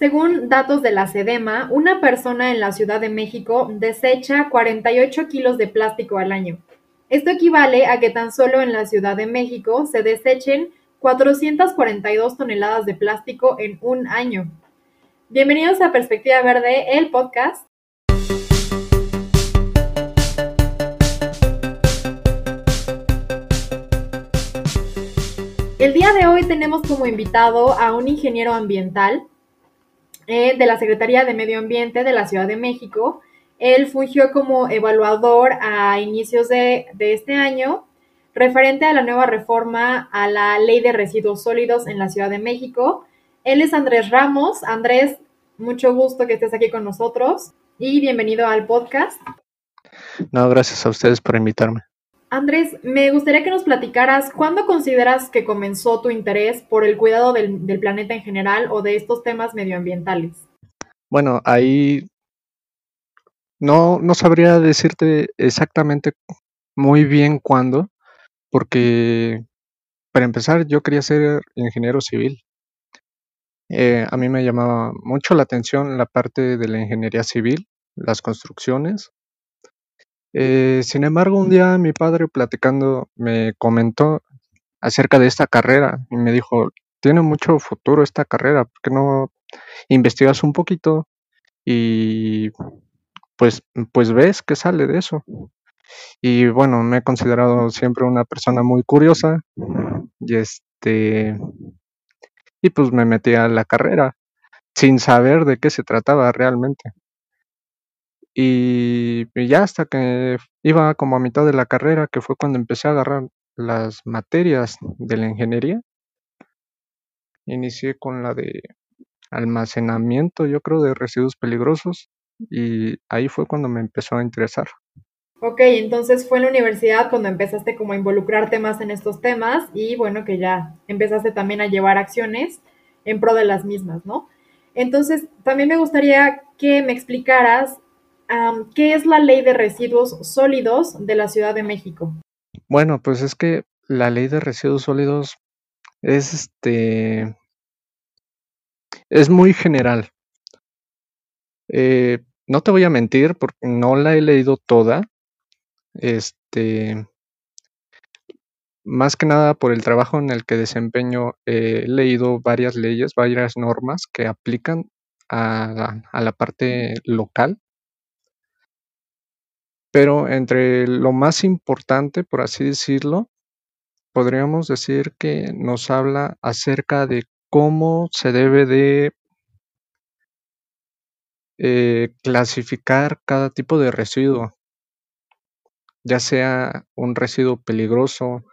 Según datos de la SEDEMA, una persona en la Ciudad de México desecha 48 kilos de plástico al año. Esto equivale a que tan solo en la Ciudad de México se desechen 442 toneladas de plástico en un año. Bienvenidos a Perspectiva Verde, el podcast. El día de hoy tenemos como invitado a un ingeniero ambiental eh, de la Secretaría de Medio Ambiente de la Ciudad de México. Él fungió como evaluador a inicios de, de este año referente a la nueva reforma a la Ley de Residuos Sólidos en la Ciudad de México. Él es Andrés Ramos. Andrés, mucho gusto que estés aquí con nosotros y bienvenido al podcast. No, gracias a ustedes por invitarme. Andrés, me gustaría que nos platicaras cuándo consideras que comenzó tu interés por el cuidado del, planeta en general o de estos temas medioambientales. Bueno, ahí no, no sabría decirte exactamente muy bien cuándo, porque para empezar yo quería ser ingeniero civil. Eh, a mí me llamaba mucho la atención la parte de la ingeniería civil, las construcciones, eh, sin embargo, un día mi padre platicando me comentó acerca de esta carrera y me dijo, tiene mucho futuro esta carrera, ¿por qué no investigas un poquito y pues, pues ves qué sale de eso? Y bueno, me he considerado siempre una persona muy curiosa y este y pues me metí a la carrera sin saber de qué se trataba realmente. Y, ya hasta que iba como a mitad de la carrera, que fue cuando empecé a agarrar las materias de la ingeniería, inicié con la de almacenamiento, yo creo, de residuos peligrosos y ahí fue cuando me empezó a interesar. Ok, entonces fue en la universidad cuando empezaste como a involucrarte más en estos temas y bueno, que ya empezaste también a llevar acciones en pro de las mismas, ¿no? Entonces, también me gustaría que me explicaras ¿qué es la ley de residuos sólidos de la Ciudad de México? Bueno, pues es que la ley de residuos sólidos es este es muy general. Eh, no te voy a mentir porque no la he leído toda. Este, más que nada por el trabajo en el que desempeño, he leído varias leyes, varias normas que aplican a la parte local pero entre lo más importante, por así decirlo, podríamos decir que nos habla acerca de cómo se debe de eh, clasificar cada tipo de residuo, ya sea un residuo peligroso,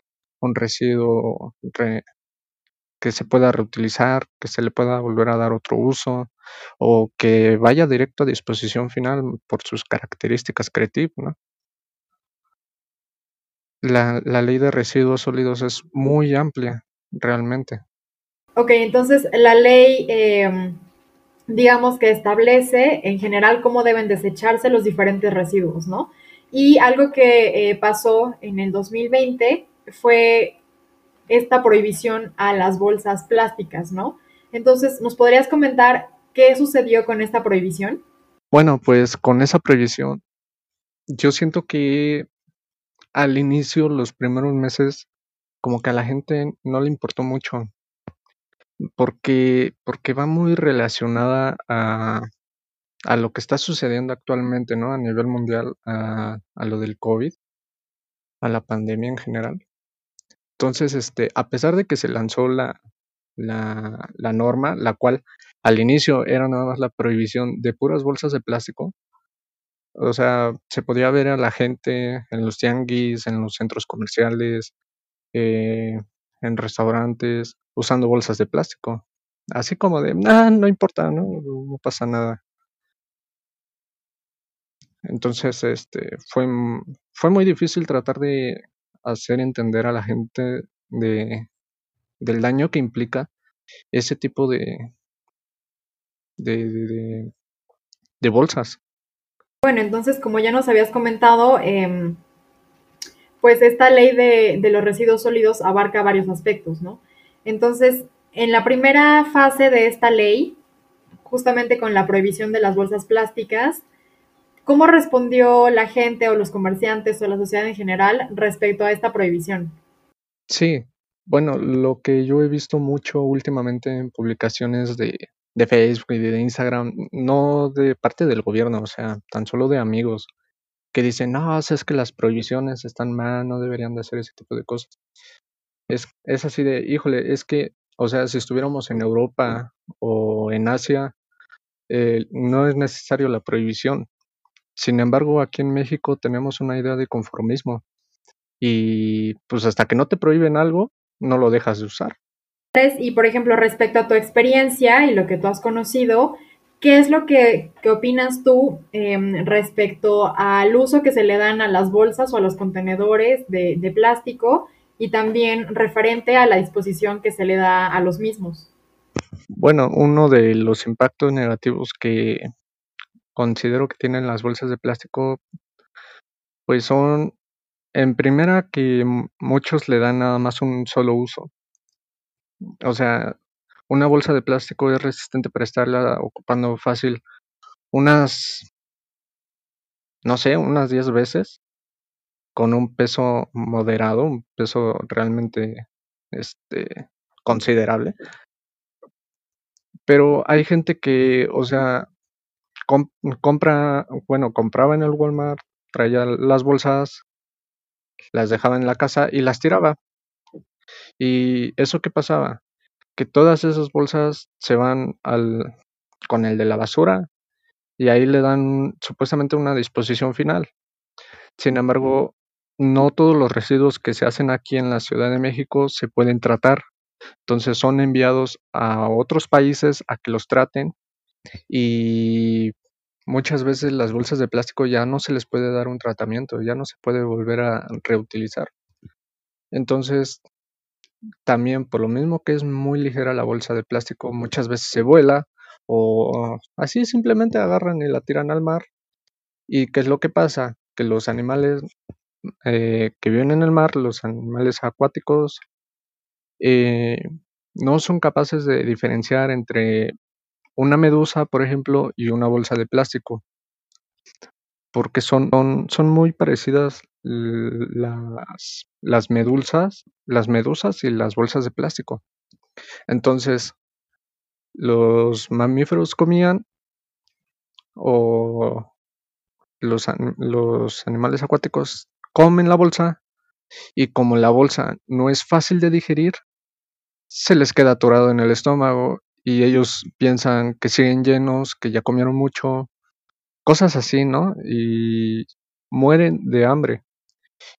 un residuo que se pueda reutilizar, que se le pueda volver a dar otro uso o que vaya directo a disposición final por sus características creativas. ¿no? La, ley de residuos sólidos es muy amplia, realmente. Ok, entonces la ley, em, digamos que establece en general cómo deben desecharse los diferentes residuos, ¿no? Y algo que eh, pasó en el 2020 fue esta prohibición a las bolsas plásticas, ¿no? Entonces, ¿nos podrías comentar qué sucedió con esta prohibición? Bueno, pues con esa prohibición, yo siento que al inicio, los primeros meses, como que a la gente no le importó mucho, porque, porque va muy relacionada a, a lo que está sucediendo actualmente, ¿no? A nivel mundial, a, lo del COVID, a la pandemia en general. Entonces, este, a pesar de que se lanzó la, la, la norma, la cual al inicio era nada más la prohibición de puras bolsas de plástico, o sea, se podía ver a la gente en los tianguis, en los centros comerciales, eh, en restaurantes, usando bolsas de plástico. Así como de, ah, no importa, ¿no? no pasa nada. Entonces, este, fue, fue muy difícil tratar de hacer entender a la gente de, del daño que implica ese tipo de, de, de, bolsas. Bueno, entonces, como ya nos habías comentado, em, pues esta ley de, de, los residuos sólidos abarca varios aspectos, ¿no? Entonces, en la primera fase de esta ley, justamente con la prohibición de las bolsas plásticas. ¿Cómo respondió la gente o los comerciantes o la sociedad en general respecto a esta prohibición? Sí, bueno, lo que yo he visto mucho últimamente en publicaciones de, de Facebook y de Instagram, no de parte del gobierno, o sea, tan solo de amigos que dicen, no, es que las prohibiciones están mal, no deberían de hacer ese tipo de cosas. Es, es así de, híjole, es que, o sea, si estuviéramos en Europa o en Asia, eh, no es necesario la prohibición. Sin embargo, aquí en México tenemos una idea de conformismo y pues hasta que no te prohíben algo, no lo dejas de usar. Y por ejemplo, respecto a tu experiencia y lo que tú has conocido, ¿qué es lo que, opinas tú em, respecto al uso que se le dan a las bolsas o a los contenedores de plástico y también referente a la disposición que se le da a los mismos? Bueno, uno de los impactos negativos que considero que tienen las bolsas de plástico, pues son, en primera, que muchos le dan nada más un solo uso. O sea, una bolsa de plástico es resistente para estarla ocupando fácil unas, no sé, unas 10 veces con un peso moderado, un peso realmente este, considerable. Pero hay gente que, o sea, compra, bueno, compraba en el Walmart, traía las bolsas, las dejaba en la casa y las tiraba. ¿Y eso qué pasaba? Que todas esas bolsas se van al, con el de la basura y ahí le dan supuestamente una disposición final. Sin embargo, no todos los residuos que se hacen aquí en la Ciudad de México se pueden tratar. Entonces son enviados a otros países a que los traten y muchas veces las bolsas de plástico ya no se les puede dar un tratamiento, ya no se puede volver a reutilizar. Entonces, también por lo mismo que es muy ligera la bolsa de plástico, muchas veces se vuela o así simplemente agarran y la tiran al mar. ¿Y qué es lo que pasa? Que los animales eh, que viven en el mar, los animales acuáticos, eh, no son capaces de diferenciar entre una medusa, por ejemplo, y una bolsa de plástico, porque son, son, muy parecidas las, las medusas, las medusas y las bolsas de plástico. Entonces, los mamíferos comían o los, los animales acuáticos comen la bolsa y como la bolsa no es fácil de digerir, se les queda atorado en el estómago y ellos piensan que siguen llenos, que ya comieron mucho, cosas así, ¿no? Y mueren de hambre.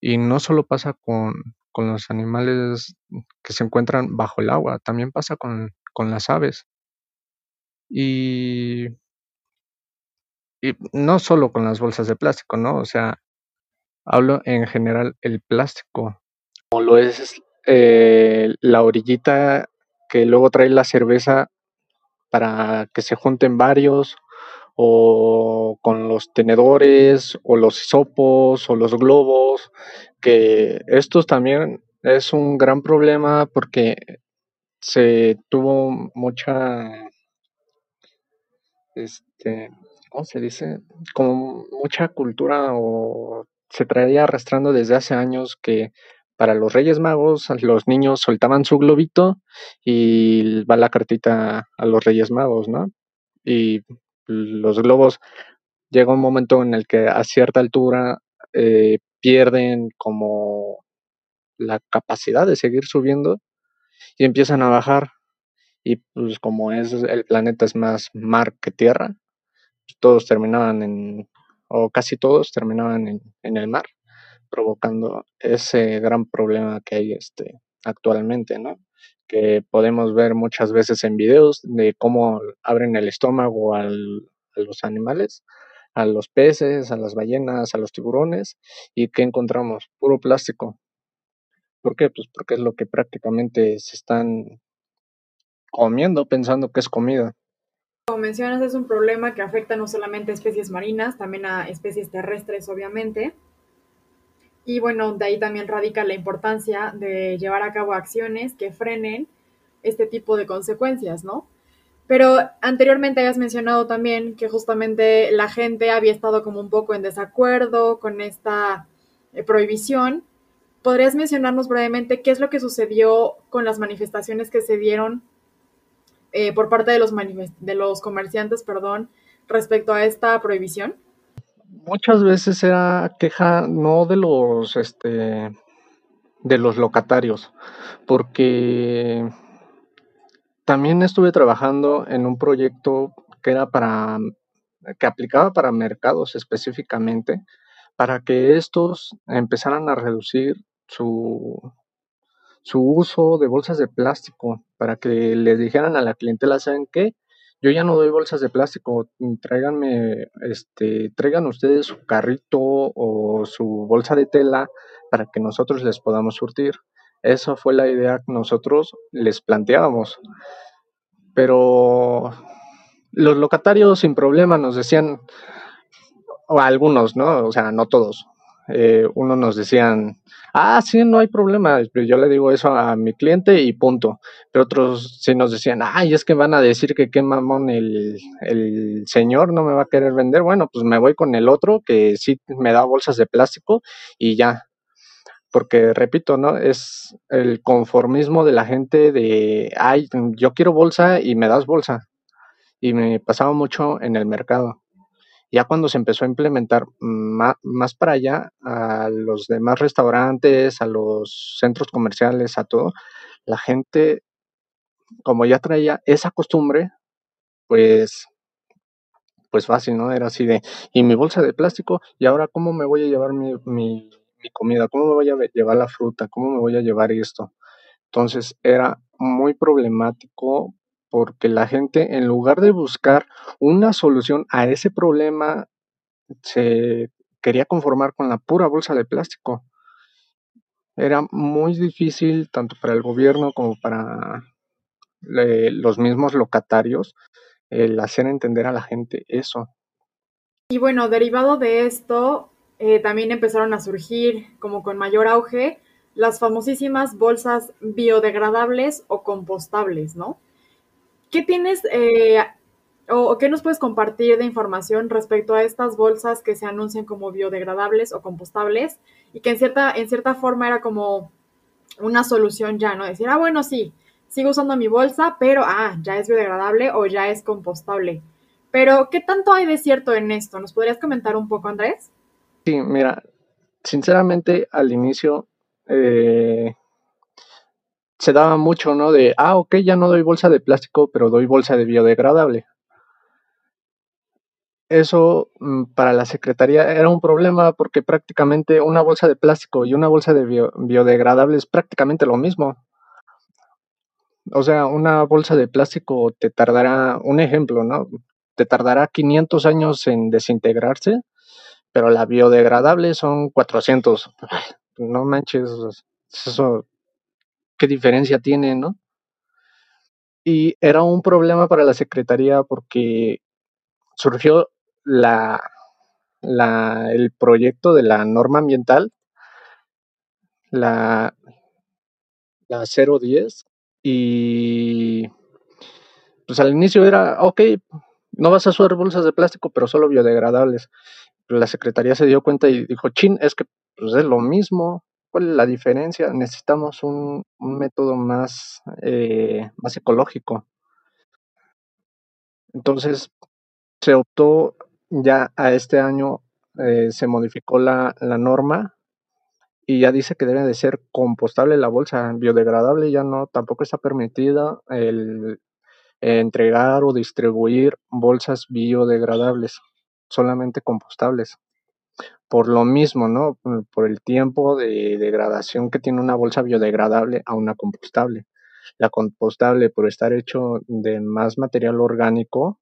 Y no solo pasa con, con los animales que se encuentran bajo el agua, también pasa con, con las aves. Y, y no solo con las bolsas de plástico, ¿no? O sea, hablo en general el plástico, como lo es eh, la orillita que luego trae la cerveza para que se junten varios, o con los tenedores, o los sopos, o los globos, que estos también es un gran problema porque se tuvo mucha, este, ¿cómo se dice? Como mucha cultura o se traía arrastrando desde hace años que para los Reyes Magos los niños soltaban su globito y va la cartita a los Reyes Magos, ¿no? Y los globos llega un momento en el que a cierta altura eh, pierden como la capacidad de seguir subiendo y empiezan a bajar y pues como es el planeta es más mar que tierra todos terminaban en o casi todos terminaban en, en el mar provocando ese gran problema que hay este, actualmente, ¿no? Que podemos ver muchas veces en videos de cómo abren el estómago a los animales, a los peces, a las ballenas, a los tiburones, y ¿qué encontramos? Puro plástico. ¿Por qué? Pues porque es lo que prácticamente se están comiendo pensando que es comida. Como mencionas, es un problema que afecta no solamente a especies marinas, también a especies terrestres, obviamente. Y bueno, de ahí también radica la importancia de llevar a cabo acciones que frenen este tipo de consecuencias, ¿no? Pero anteriormente habías mencionado también que justamente la gente había estado como un poco en desacuerdo con esta eh, prohibición. ¿Podrías mencionarnos brevemente qué es lo que sucedió con las manifestaciones que se dieron eh, por parte de los, de los comerciantes, perdón, respecto a esta prohibición? Muchas veces era queja no de los, este, de los locatarios, porque también estuve trabajando en un proyecto que era para, que aplicaba para mercados específicamente, para que estos empezaran a reducir su, su uso de bolsas de plástico, para que les dijeran a la clientela, ¿saben qué? Yo ya no doy bolsas de plástico, tráiganme, este, traigan ustedes su carrito o su bolsa de tela para que nosotros les podamos surtir. Esa fue la idea que nosotros les planteábamos. Pero los locatarios sin problema nos decían, o algunos, ¿no? O sea, no todos. Eh, uno nos decían, ah, sí, no hay problema. Yo le digo eso a mi cliente y punto. Pero otros sí nos decían, ay, es que van a decir que qué mamón el, el señor no me va a querer vender. Bueno, pues me voy con el otro que sí me da bolsas de plástico y ya porque repito, ¿no? Es el conformismo de la gente de, ay, yo quiero bolsa y me das bolsa. Y me pasaba mucho en el mercado. Ya cuando se empezó a implementar más, para allá, a los demás restaurantes, a los centros comerciales, a todo, la gente, como ya traía esa costumbre, pues pues fácil, ¿no? Era así de, y mi bolsa de plástico, y ahora cómo me voy a llevar mi mi comida, cómo me voy a llevar la fruta, cómo me voy a llevar esto. Entonces era muy problemático porque la gente en lugar de buscar una solución a ese problema se quería conformar con la pura bolsa de plástico. Era muy difícil tanto para el gobierno como para los mismos locatarios el hacer entender a la gente eso. Y bueno, derivado de esto, eh, también empezaron a surgir como con mayor auge las famosísimas bolsas biodegradables o compostables, ¿no? ¿Qué tienes eh, o, qué nos puedes compartir de información respecto a estas bolsas que se anuncian como biodegradables o compostables y que en cierta, en cierta forma era como una solución ya, ¿no? Decir, ah, bueno, sí, sigo usando mi bolsa, pero, ah, ya es biodegradable o ya es compostable. Pero, ¿qué tanto hay de cierto en esto? ¿Nos podrías comentar un poco, Andrés? Sí, mira, sinceramente al inicio eh, se daba mucho, ¿no? De, ah, ok, ya no doy bolsa de plástico, pero doy bolsa de biodegradable. Eso mm, para la Secretaría era un problema porque prácticamente una bolsa de plástico y una bolsa de biodegradable es prácticamente lo mismo. O sea, una bolsa de plástico te tardará, un ejemplo, ¿no? Te tardará 500 años en desintegrarse pero la biodegradable son 400. No manches, eso, ¿qué diferencia tiene, no? Y era un problema para la Secretaría porque surgió la, el proyecto de la norma ambiental, la, la 010, y pues al inicio era, ok, no vas a usar bolsas de plástico, pero solo biodegradables la Secretaría se dio cuenta y dijo, chin, es que pues, es lo mismo, ¿cuál es la diferencia? Necesitamos un, método más, eh, más ecológico. Entonces, se optó ya a este año, eh, se modificó la, norma y ya dice que debe de ser compostable la bolsa, biodegradable ya no, tampoco está permitida el entregar o distribuir bolsas biodegradables solamente compostables. Por lo mismo, ¿no? Por el tiempo de degradación que tiene una bolsa biodegradable a una compostable. La compostable, por estar hecho de más material orgánico,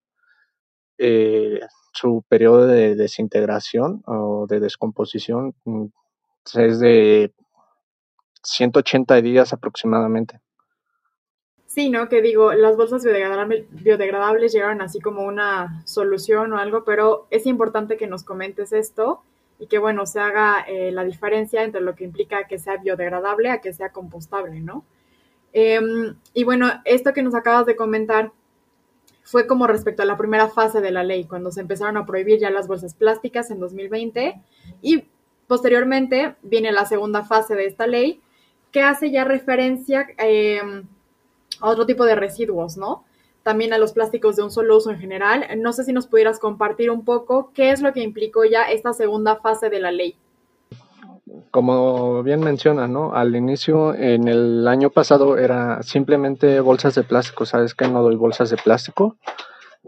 eh, su periodo de desintegración o de descomposición mm, es de 180 días aproximadamente. Sí, ¿no? Que digo, las bolsas biodegradables, llegaron así como una solución o algo, pero es importante que nos comentes esto y que, bueno, se haga eh, la diferencia entre lo que implica que sea biodegradable a que sea compostable, ¿no? Em, y bueno, esto que nos acabas de comentar fue como respecto a la primera fase de la ley, cuando se empezaron a prohibir ya las bolsas plásticas en 2020 y posteriormente viene la segunda fase de esta ley que hace ya referencia eh, a otro tipo de residuos, ¿no? También a los plásticos de un solo uso en general. No sé si nos pudieras compartir un poco qué es lo que implicó ya esta segunda fase de la ley. Como bien menciona, ¿no? Al inicio, en el año pasado, era simplemente bolsas de plástico. ¿Sabes que No doy bolsas de plástico.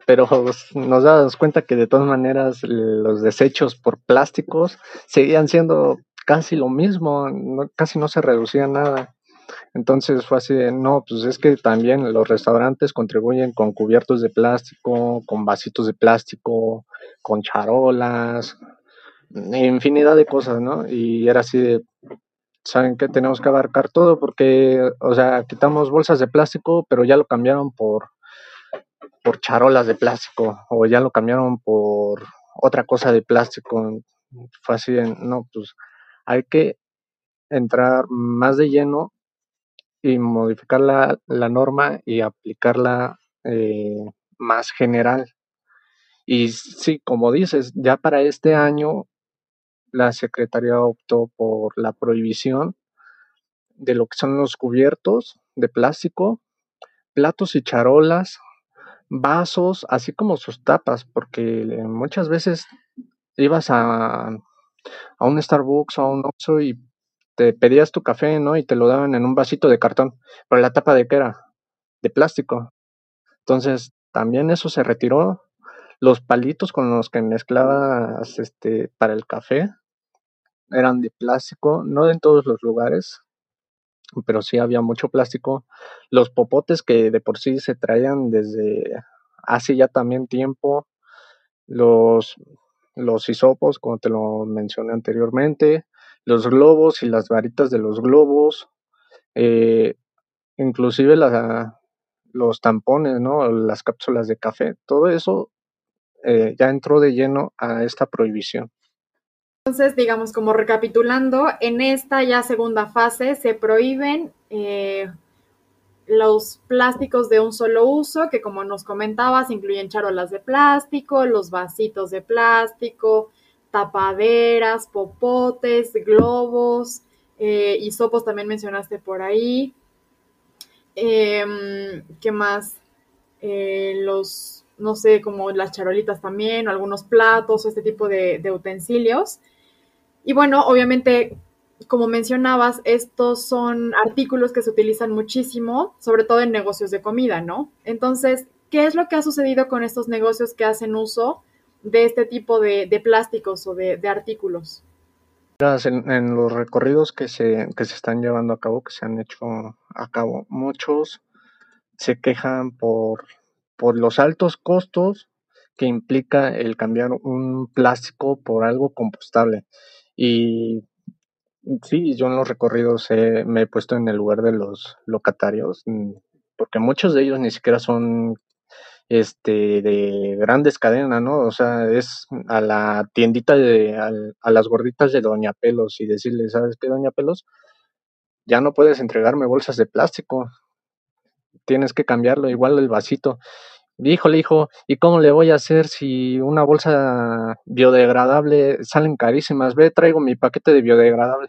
Pero nos damos cuenta que de todas maneras los desechos por plásticos seguían siendo casi lo mismo, casi no se reducía nada. Entonces fue así, no, pues es que también los restaurantes contribuyen con cubiertos de plástico, con vasitos de plástico, con charolas, infinidad de cosas, ¿no? Y era así de, ¿saben qué? Tenemos que abarcar todo porque, o sea, quitamos bolsas de plástico, pero ya lo cambiaron por, por charolas de plástico o ya lo cambiaron por otra cosa de plástico. Fue así de, no, pues hay que entrar más de lleno y modificar la, la norma y aplicarla eh, más general. Y sí, como dices, ya para este año la Secretaría optó por la prohibición de lo que son los cubiertos de plástico, platos y charolas, vasos, así como sus tapas, porque muchas veces ibas a, a un Starbucks o a un Oxxo y te pedías tu café, ¿no? Y te lo daban en un vasito de cartón, pero la tapa de qué era? De plástico. Entonces, también eso se retiró. Los palitos con los que mezclabas este para el café eran de plástico, no en todos los lugares, pero sí había mucho plástico. Los popotes que de por sí se traían desde hace ya también tiempo, los, los hisopos, como te lo mencioné anteriormente, los globos y las varitas de los globos, eh, inclusive los tampones, ¿no? las cápsulas de café, todo eso eh, ya entró de lleno a esta prohibición. Entonces, digamos, como recapitulando, en esta ya segunda fase se prohíben eh, los plásticos de un solo uso, que como nos comentabas, incluyen charolas de plástico, los vasitos de plástico, tapaderas, popotes, globos, eh, y sopos también mencionaste por ahí. Em, ¿Qué más? Eh, los, no sé, como las charolitas también, o algunos platos, este tipo de utensilios. Y bueno, obviamente, como mencionabas, estos son artículos que se utilizan muchísimo, sobre todo en negocios de comida, ¿no? Entonces, ¿qué es lo que ha sucedido con estos negocios que hacen uso de este tipo de, plásticos o de, artículos? En, en, los recorridos que se, que se están llevando a cabo, que se han hecho a cabo, muchos se quejan por, por los altos costos que implica el cambiar un plástico por algo compostable. Y sí, yo en los recorridos me he puesto en el lugar de los locatarios, mm, porque muchos de ellos ni siquiera son este de grandes cadenas, ¿no? O sea, es a la tiendita de a, las gorditas de Doña Pelos y decirle, ¿sabes qué, Doña Pelos? Ya no puedes entregarme bolsas de plástico. Tienes que cambiarlo, igual el vasito. Híjole, hijo, ¿y cómo le voy a hacer si una bolsa biodegradable salen carísimas? Ve, traigo mi paquete de biodegradable.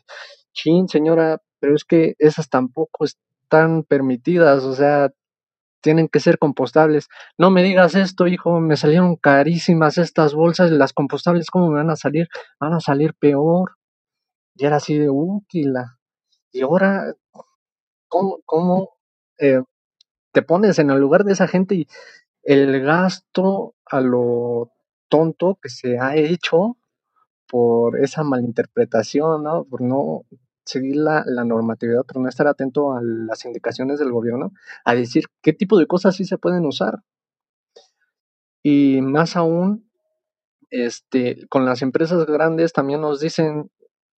Chin, señora, pero es que esas tampoco están permitidas, o sea, tienen que ser compostables. No me digas esto, hijo, me salieron carísimas estas bolsas, las compostables, ¿cómo me van a salir? Van a salir peor. Y era así de útil. Y ahora, ¿cómo, eh, te pones en el lugar de esa gente y el gasto a lo tonto que se ha hecho por esa malinterpretación, ¿no? Por no seguir la, normatividad, por no estar atento a las indicaciones del gobierno, a decir qué tipo de cosas sí se pueden usar. Y más aún, este, con las empresas grandes también nos dicen,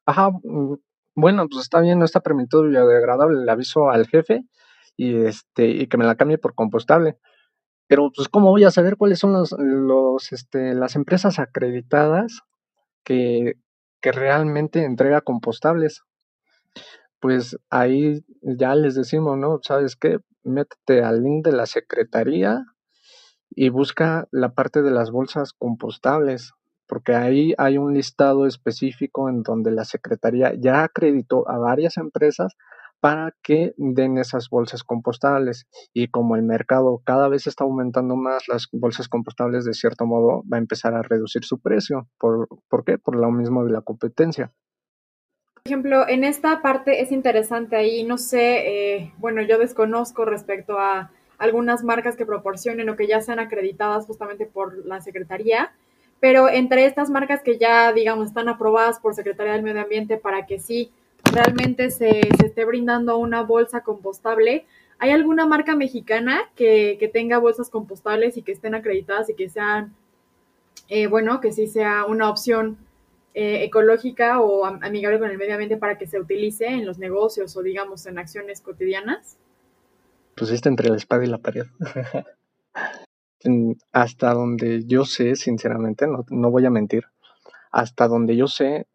ajá, mm, bueno, pues está bien, no está permitido biodegradable, le aviso al jefe y este, y que me la cambie por compostable. Pero, pues, ¿cómo voy a saber cuáles son los, los este, las empresas acreditadas que, que realmente entrega compostables? Pues ahí ya les decimos, ¿no? ¿Sabes qué? Métete al link de la secretaría y busca la parte de las bolsas compostables, porque ahí hay un listado específico en donde la Secretaría ya acreditó a varias empresas para que den esas bolsas compostables. Y como el mercado cada vez está aumentando más, las bolsas compostables de cierto modo va a empezar a reducir su precio. ¿Por, ¿por qué? Por lo mismo de la competencia. Por ejemplo, en esta parte es interesante ahí, no sé, eh, bueno, yo desconozco respecto a algunas marcas que proporcionen o que ya sean acreditadas justamente por la Secretaría, pero entre estas marcas que ya, digamos, están aprobadas por Secretaría del Medio Ambiente para que sí realmente se, esté brindando una bolsa compostable, ¿hay alguna marca mexicana que, que, tenga bolsas compostables y que estén acreditadas y que sean, eh, bueno, que sí sea una opción eh, ecológica o amigable con el medio ambiente para que se utilice en los negocios o, digamos, en acciones cotidianas? Pusiste entre la espada y la pared. hasta donde yo sé, sinceramente, no, no voy a mentir, hasta donde yo sé,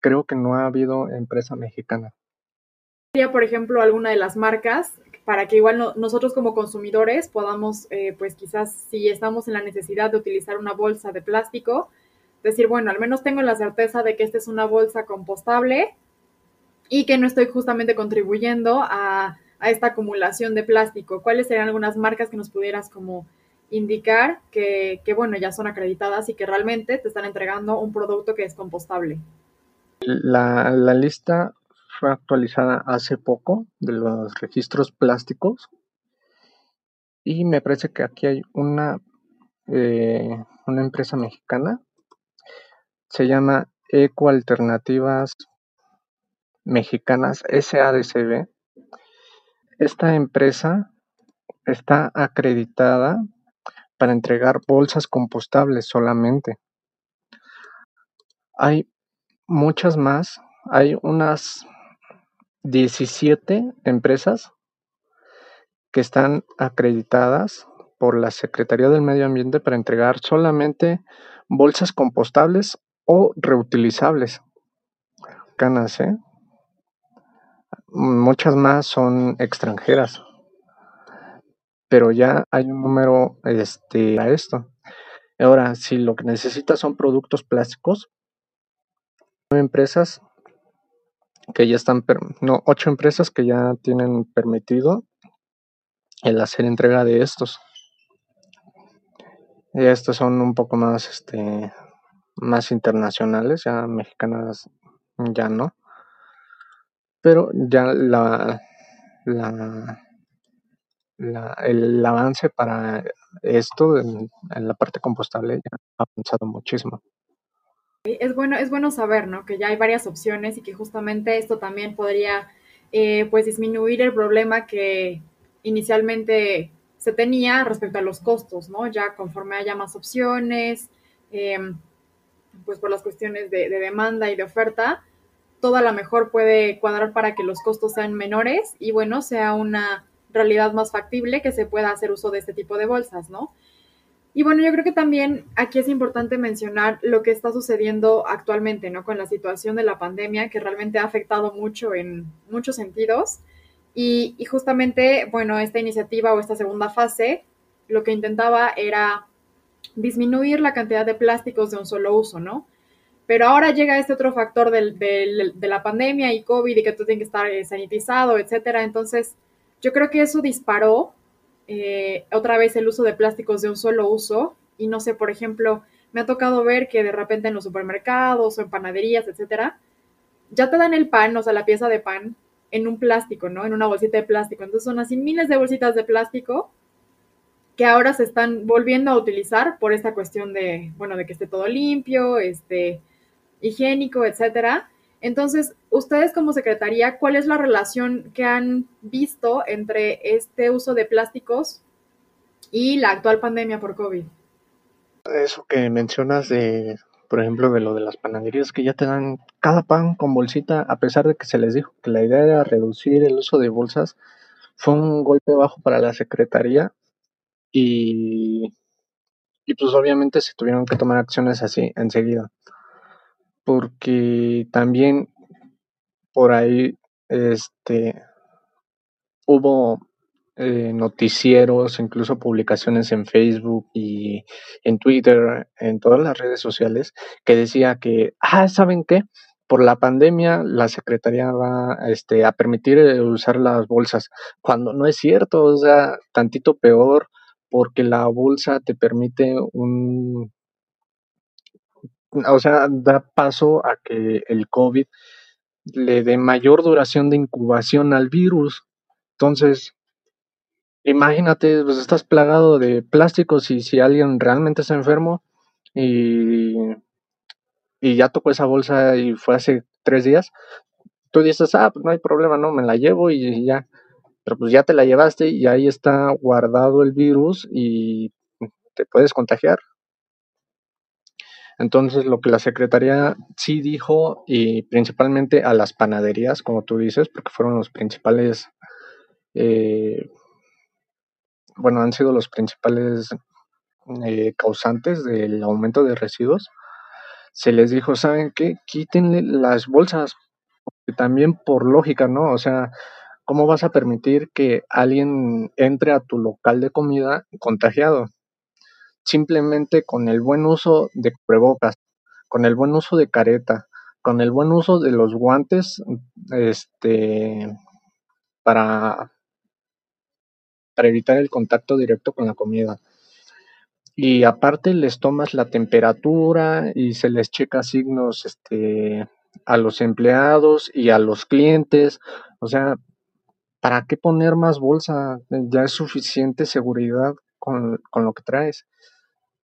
creo que no ha habido empresa mexicana. Por ejemplo, alguna de las marcas para que igual no, nosotros como consumidores podamos, eh, pues quizás si estamos en la necesidad de utilizar una bolsa de plástico, decir, bueno, al menos tengo la certeza de que esta es una bolsa compostable y que no estoy justamente contribuyendo a, a esta acumulación de plástico. ¿Cuáles serían algunas marcas que nos pudieras como indicar que, que, bueno, ya son acreditadas y que realmente te están entregando un producto que es compostable? La, la lista fue actualizada hace poco de los registros plásticos y me parece que aquí hay una, eh, una empresa mexicana, se llama Eco Alternativas Mexicanas SADCB. Esta empresa está acreditada para entregar bolsas compostables solamente. Hay muchas más, hay unas 17 empresas que están acreditadas por la Secretaría del Medio Ambiente para entregar solamente bolsas compostables o reutilizables. Canas, ¿eh? Muchas más son extranjeras pero ya hay un número este, a esto. Ahora, si lo que necesitas son productos plásticos, hay empresas que ya están, no, ocho empresas que ya tienen permitido el hacer entrega de estos. Y estos son un poco más, este, más internacionales, ya mexicanas ya no. Pero ya la, la el avance para esto en, en, la parte compostable ya ha avanzado muchísimo. Es bueno, es bueno saber, ¿no? Que ya hay varias opciones y que justamente esto también podría, eh, pues, disminuir el problema que inicialmente se tenía respecto a los costos, ¿no? Ya conforme haya más opciones, eh, pues por las cuestiones de, de demanda y de oferta, todo a lo mejor puede cuadrar para que los costos sean menores y bueno, sea una realidad más factible que se pueda hacer uso de este tipo de bolsas, ¿no? Y bueno, yo creo que también aquí es importante mencionar lo que está sucediendo actualmente, ¿no? Con la situación de la pandemia que realmente ha afectado mucho en muchos sentidos. Y justamente, bueno, esta iniciativa o esta segunda fase lo que intentaba era disminuir la cantidad de plásticos de un solo uso, ¿no? Pero ahora llega este otro factor del, de la pandemia y COVID y que tú tienes que estar eh, sanitizado, etcétera. Entonces, yo creo que eso disparó eh, otra vez el uso de plásticos de un solo uso. Y no sé, por ejemplo, me ha tocado ver que de repente en los supermercados o en panaderías, etcétera, ya te dan el pan, o sea, la pieza de pan, en un plástico, ¿no? En una bolsita de plástico. Entonces son así miles de bolsitas de plástico que ahora se están volviendo a utilizar por esta cuestión de, bueno, de que esté todo limpio, este, higiénico, etcétera. Entonces, ustedes como secretaría, ¿cuál es la relación que han visto entre este uso de plásticos y la actual pandemia por COVID? Eso que mencionas de, por ejemplo, de lo de las panaderías que ya te dan cada pan con bolsita, a pesar de que se les dijo que la idea era reducir el uso de bolsas, fue un golpe bajo para la secretaría y, y pues obviamente se tuvieron que tomar acciones así enseguida porque también por ahí este hubo eh, noticieros, incluso publicaciones en Facebook y en Twitter, en todas las redes sociales, que decía que, ah, ¿saben qué? Por la pandemia la Secretaría va este, a permitir eh, usar las bolsas, cuando no es cierto, o sea, tantito peor, porque la bolsa te permite un, o sea, da paso a que el COVID le dé mayor duración de incubación al virus. Entonces, imagínate, pues estás plagado de plásticos y si alguien realmente está enfermo y, y ya tocó esa bolsa y fue hace tres días, tú dices, ah, pues no hay problema, no, me la llevo y ya. Pero pues ya te la llevaste y ahí está guardado el virus y te puedes contagiar. Entonces, lo que la Secretaría sí dijo, y principalmente a las panaderías, como tú dices, porque fueron los principales, eh, bueno, han sido los principales eh, causantes del aumento de residuos, se les dijo, ¿saben qué? Quítenle las bolsas, también por lógica, ¿no? O sea, ¿cómo vas a permitir que alguien entre a tu local de comida contagiado? simplemente con el buen uso de cubrebocas, con el buen uso de careta, con el buen uso de los guantes, este, para, para evitar el contacto directo con la comida. Y aparte les tomas la temperatura y se les checa signos este, a los empleados y a los clientes. O sea, ¿para qué poner más bolsa? Ya es suficiente seguridad con, con lo que traes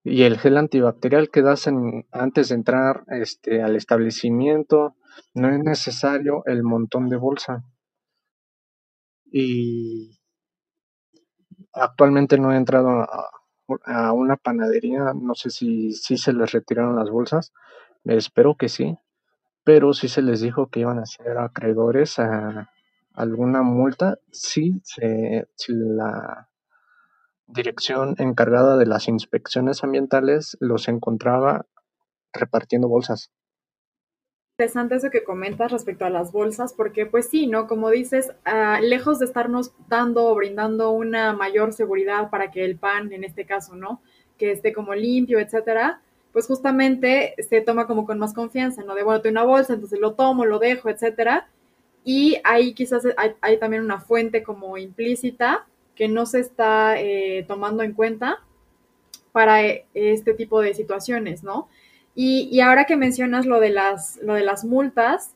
y el gel antibacterial que das antes de entrar este, al establecimiento. No es necesario el montón de bolsa. Y actualmente no he entrado a, una panadería, no sé si, si se les retiraron las bolsas, espero que sí, pero sí se les dijo que iban a ser acreedores a alguna multa si, se, si la dirección encargada de las inspecciones ambientales los encontraba repartiendo bolsas. Interesante eso que comentas respecto a las bolsas, porque pues sí, ¿no? Como dices, ah, lejos de estarnos dando o brindando una mayor seguridad para que el pan, en este caso, ¿no? Que esté como limpio, etcétera, pues justamente se toma como con más confianza, ¿no? De, bueno, tengo una bolsa, entonces lo tomo, lo dejo, etcétera. Y ahí quizás hay, también una fuente como implícita que no se está eh, tomando en cuenta para eh, este tipo de situaciones, ¿no? Y, ahora que mencionas lo de, las, lo de las multas,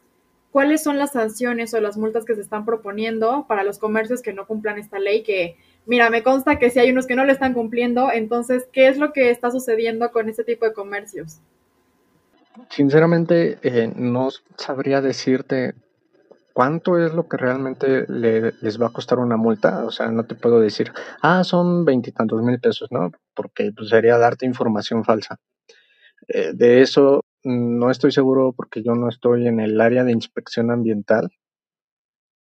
¿cuáles son las sanciones o las multas que se están proponiendo para los comercios que no cumplan esta ley? Que, mira, me consta que si hay unos que no lo están cumpliendo, entonces, ¿qué es lo que está sucediendo con este tipo de comercios? Sinceramente, eh, no sabría decirte cuánto es lo que realmente les va a costar una multa. O sea, no te puedo decir, ah, son veintitantos mil pesos, ¿no? Porque pues, sería darte información falsa. Eh, de eso no estoy seguro porque yo no estoy en el área de inspección ambiental.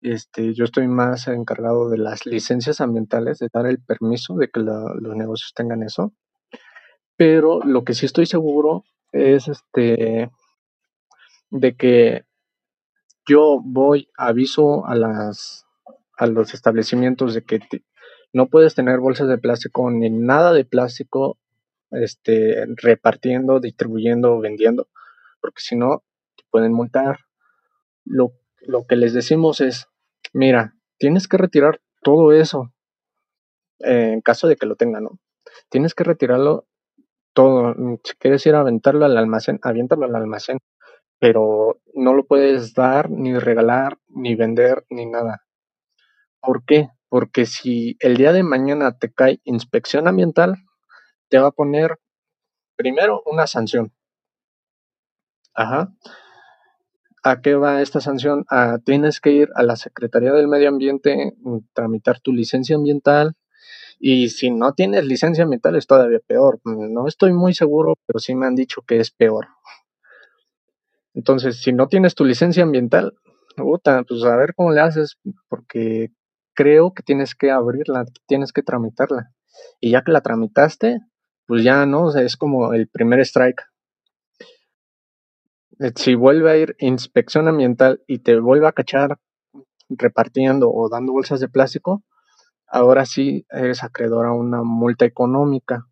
Este, yo estoy más encargado de las licencias ambientales, de dar el permiso de que los negocios tengan eso. Pero lo que sí estoy seguro es este de que yo voy, aviso a las a los establecimientos de que no puedes tener bolsas de plástico ni nada de plástico este, repartiendo, distribuyendo, vendiendo, porque si no, te pueden multar. Lo, lo que les decimos es, mira, tienes que retirar todo eso, en caso de que lo tengan, ¿no? Tienes que retirarlo todo. Si quieres ir a aventarlo al almacén, aviéntalo al almacén pero no lo puedes dar, ni regalar, ni vender, ni nada. ¿Por qué? Porque si el día de mañana te cae inspección ambiental, te va a poner primero una sanción. Ajá. ¿A qué va esta sanción? Ah, tienes que ir a la Secretaría del Medio Ambiente, mm, tramitar tu licencia ambiental. Y si no tienes licencia ambiental es todavía peor. No estoy muy seguro, pero sí me han dicho que es peor. Entonces, si no tienes tu licencia ambiental, puta, pues a ver cómo le haces, porque creo que tienes que abrirla, tienes que tramitarla. Y ya que la tramitaste, pues ya no, es como el primer strike. Eh, si vuelve a ir inspección ambiental y te vuelve a cachar repartiendo o dando bolsas de plástico, ahora sí es acreedor a una multa económica.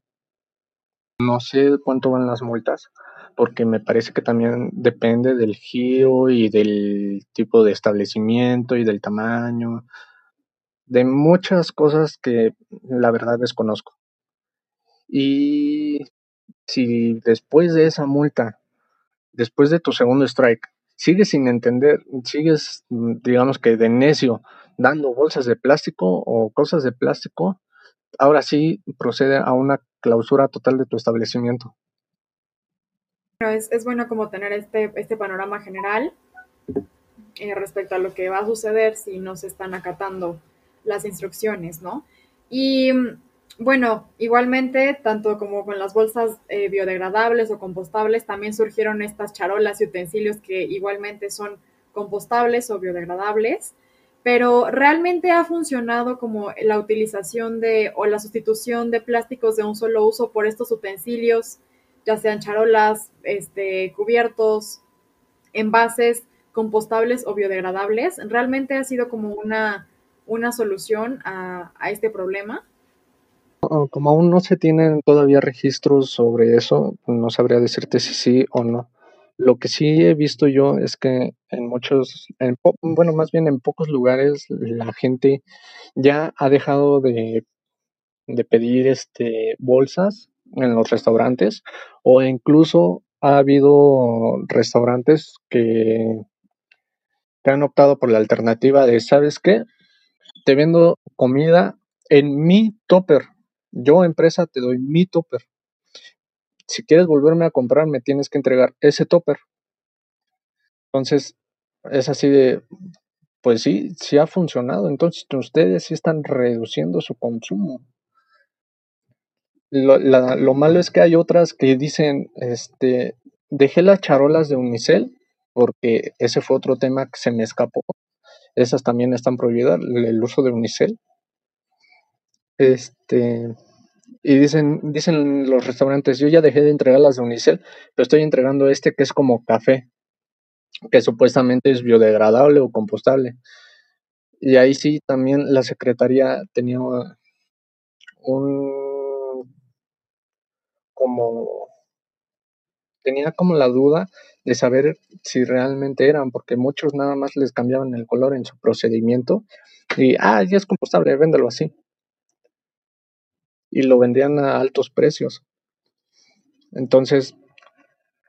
No sé cuánto van las multas, porque me parece que también depende del giro y del tipo de establecimiento y del tamaño, de muchas cosas que la verdad desconozco. Y si después de esa multa, después de tu segundo strike, sigues sin entender, sigues, digamos que de necio, dando bolsas de plástico o cosas de plástico, ahora sí procede a una clausura total de tu establecimiento. Es, es bueno como tener este, este panorama general eh, respecto a lo que va a suceder si no se están acatando las instrucciones, ¿no? Y bueno, igualmente, tanto como con las bolsas eh, biodegradables o compostables, también surgieron estas charolas y utensilios que igualmente son compostables o biodegradables, pero realmente ha funcionado como la utilización de o la sustitución de plásticos de un solo uso por estos utensilios ya sean charolas, este, cubiertos, envases compostables o biodegradables, realmente ha sido como una, una solución a, este problema. Como aún no se tienen todavía registros sobre eso, no sabría decirte si sí o no. Lo que sí he visto yo es que en muchos, bueno, más bien en pocos lugares la gente ya ha dejado de, de pedir este bolsas en los restaurantes o incluso ha habido restaurantes que, han optado por la alternativa de, ¿sabes qué? Te vendo comida en mi topper. Yo, empresa, te doy mi topper. Si quieres volverme a comprar, me tienes que entregar ese topper. Entonces, es así de, pues sí, sí ha funcionado. Entonces, ustedes sí están reduciendo su consumo. Lo, lo malo es que hay otras que dicen, este, dejé las charolas de Unicel, porque ese fue otro tema que se me escapó. Esas también están prohibidas, el uso de Unicel. Este, y dicen, dicen los restaurantes, yo ya dejé de entregar las de Unicel, pero estoy entregando este que es como café, que supuestamente es biodegradable o compostable. Y ahí sí también la secretaría tenía un como tenía como la duda de saber si realmente eran, porque muchos nada más les cambiaban el color en su procedimiento y, ah, ya es compostable, véndelo así. Y lo vendían a altos precios. Entonces,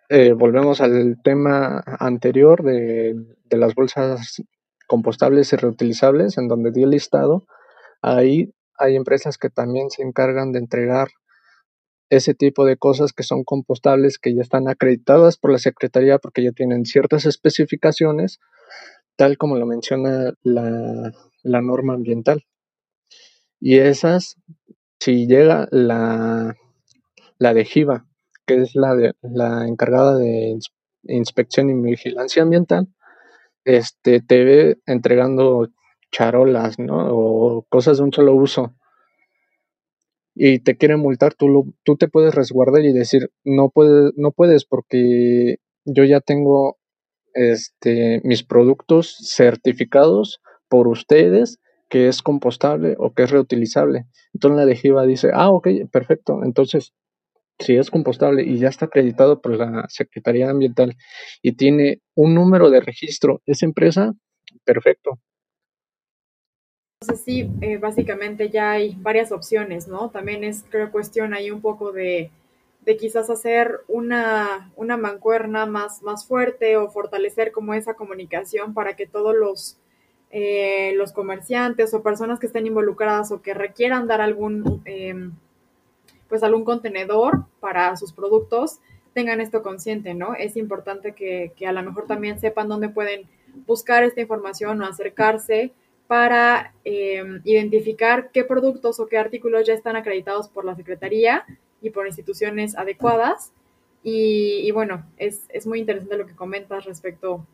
eh, volvemos al tema anterior de, de, las bolsas compostables y reutilizables, en donde di el listado. Ahí hay empresas que también se encargan de entregar ese tipo de cosas que son compostables, que ya están acreditadas por la Secretaría porque ya tienen ciertas especificaciones, tal como lo menciona la, norma ambiental. Y esas, si llega la, la de JIVA, que es la, de, la encargada de inspección y vigilancia ambiental, este, te ve entregando charolas, ¿no? O cosas de un solo uso y te quieren multar, tú, tú te puedes resguardar y decir, no, puedes, no puedes porque yo ya tengo este, mis productos certificados por ustedes que es compostable o que es reutilizable. Entonces la de dice, ah, ok, perfecto. Entonces, si es compostable y ya está acreditado por la Secretaría Ambiental y tiene un número de registro esa empresa, perfecto. Entonces sí, eh, básicamente ya hay varias opciones, ¿no? También es, creo, cuestión ahí un poco de, de quizás hacer una, una mancuerna más, más fuerte o fortalecer como esa comunicación para que todos los, eh, los comerciantes o personas que estén involucradas o que requieran dar algún, em, pues algún contenedor para sus productos tengan esto consciente, ¿no? Es importante que, que a lo mejor también sepan dónde pueden buscar esta información o acercarse para em, identificar qué productos o qué artículos ya están acreditados por la Secretaría y por instituciones adecuadas. Y, bueno, es, muy interesante lo que comentas respecto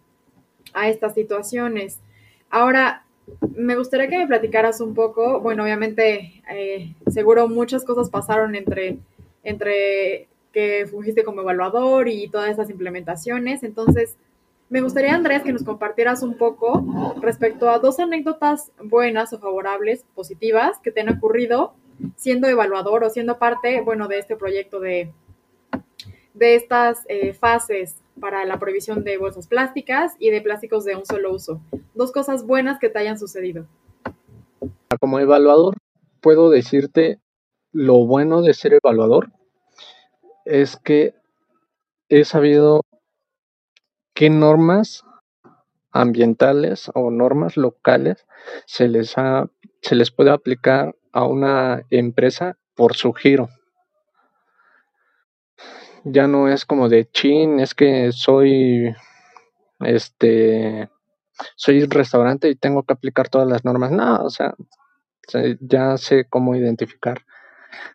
a estas situaciones. Ahora, me gustaría que me platicaras un poco, bueno, obviamente, eh, seguro muchas cosas pasaron entre, entre que fungiste como evaluador y todas esas implementaciones. Entonces, Me gustaría, Andrés, que nos compartieras un poco respecto a dos anécdotas buenas o favorables, positivas, que te han ocurrido siendo evaluador o siendo parte, bueno, de este proyecto de, de estas eh, fases para la prohibición de bolsas plásticas y de plásticos de un solo uso. Dos cosas buenas que te hayan sucedido. Como evaluador, puedo decirte lo bueno de ser evaluador es que he sabido qué normas ambientales o normas locales se les, ha, se les puede aplicar a una empresa por su giro. Ya no es como de chin, es que soy este soy restaurante y tengo que aplicar todas las normas. No, o sea, ya sé cómo identificar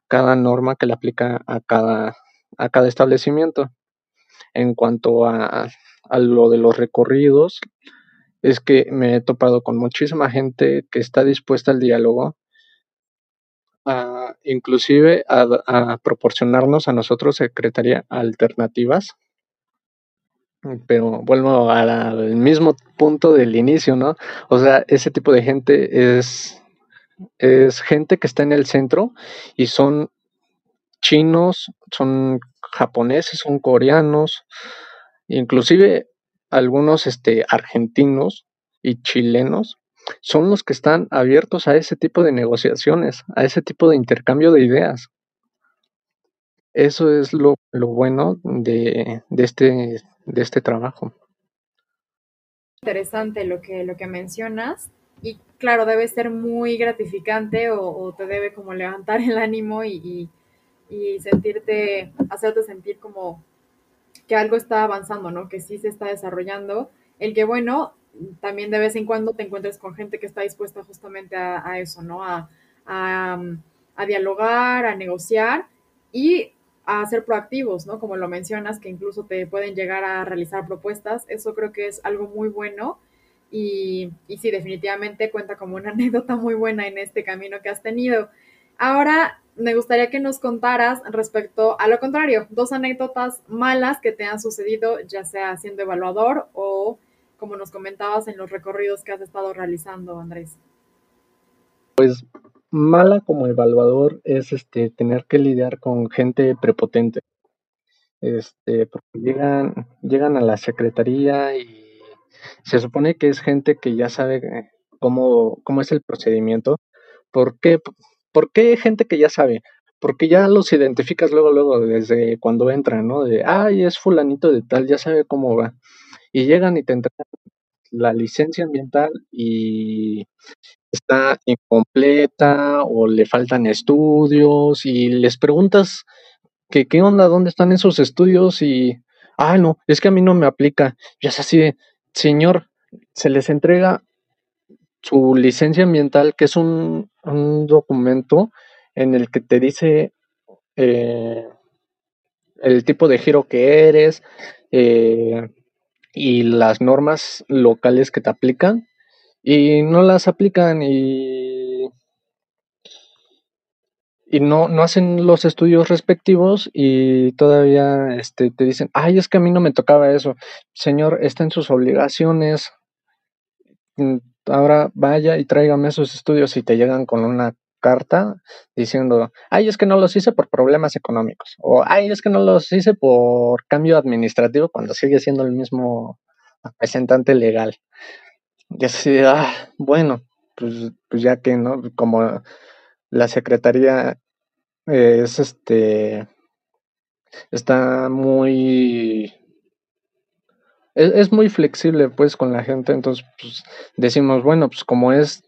cada norma que le aplica a cada, a cada establecimiento. En cuanto a, a lo de los recorridos, es que me he topado con muchísima gente que está dispuesta al diálogo, a, inclusive a, a proporcionarnos a nosotros, Secretaría, alternativas. Pero vuelvo al mismo punto del inicio, ¿no? O sea, ese tipo de gente es, es gente que está en el centro y son chinos, son japoneses, son coreanos, inclusive algunos este, argentinos y chilenos son los que están abiertos a ese tipo de negociaciones, a ese tipo de intercambio de ideas. Eso es lo, lo bueno de, de, este, de este trabajo. Interesante lo que, lo que mencionas y claro, debe ser muy gratificante o, te debe como levantar el ánimo y, y, y sentirte, hacerte sentir como que algo está avanzando, ¿no? Que sí se está desarrollando. El que, bueno, también de vez en cuando te encuentres con gente que está dispuesta justamente a, eso, ¿no? A, a, a, dialogar, a negociar y a ser proactivos, ¿no? Como lo mencionas, que incluso te pueden llegar a realizar propuestas. Eso creo que es algo muy bueno y, y sí, definitivamente cuenta como una anécdota muy buena en este camino que has tenido. Ahora, me gustaría que nos contaras respecto a lo contrario, dos anécdotas malas que te han sucedido, ya sea siendo evaluador o como nos comentabas en los recorridos que has estado realizando, Andrés. Pues mala como evaluador es este tener que lidiar con gente prepotente. Este, porque llegan, llegan a la secretaría y se supone que es gente que ya sabe cómo, cómo es el procedimiento. ¿Por qué? ¿Por qué gente que ya sabe? Porque ya los identificas luego, luego, desde cuando entran, ¿no? De, ay, es fulanito de tal, ya sabe cómo va. Y llegan y te entregan la licencia ambiental y está incompleta o le faltan estudios y les preguntas que qué onda, dónde están esos estudios y, ah, no, es que a mí no me aplica. Ya es así señor, se les entrega su licencia ambiental, que es un, un documento en el que te dice eh, el tipo de giro que eres eh, y las normas locales que te aplican y no las aplican y, y no, no hacen los estudios respectivos y todavía este, te dicen, ay, es que a mí no me tocaba eso. Señor, está en sus obligaciones, mm, ahora vaya y tráigame esos estudios y te llegan con una carta diciendo, ay, es que no los hice por problemas económicos, o ay, es que no los hice por cambio administrativo cuando sigue siendo el mismo representante legal. Y así, ah, bueno, pues, pues ya que, ¿no? Como la secretaría es este, está muy es, es, muy flexible pues con la gente, entonces pues, decimos, bueno, pues como es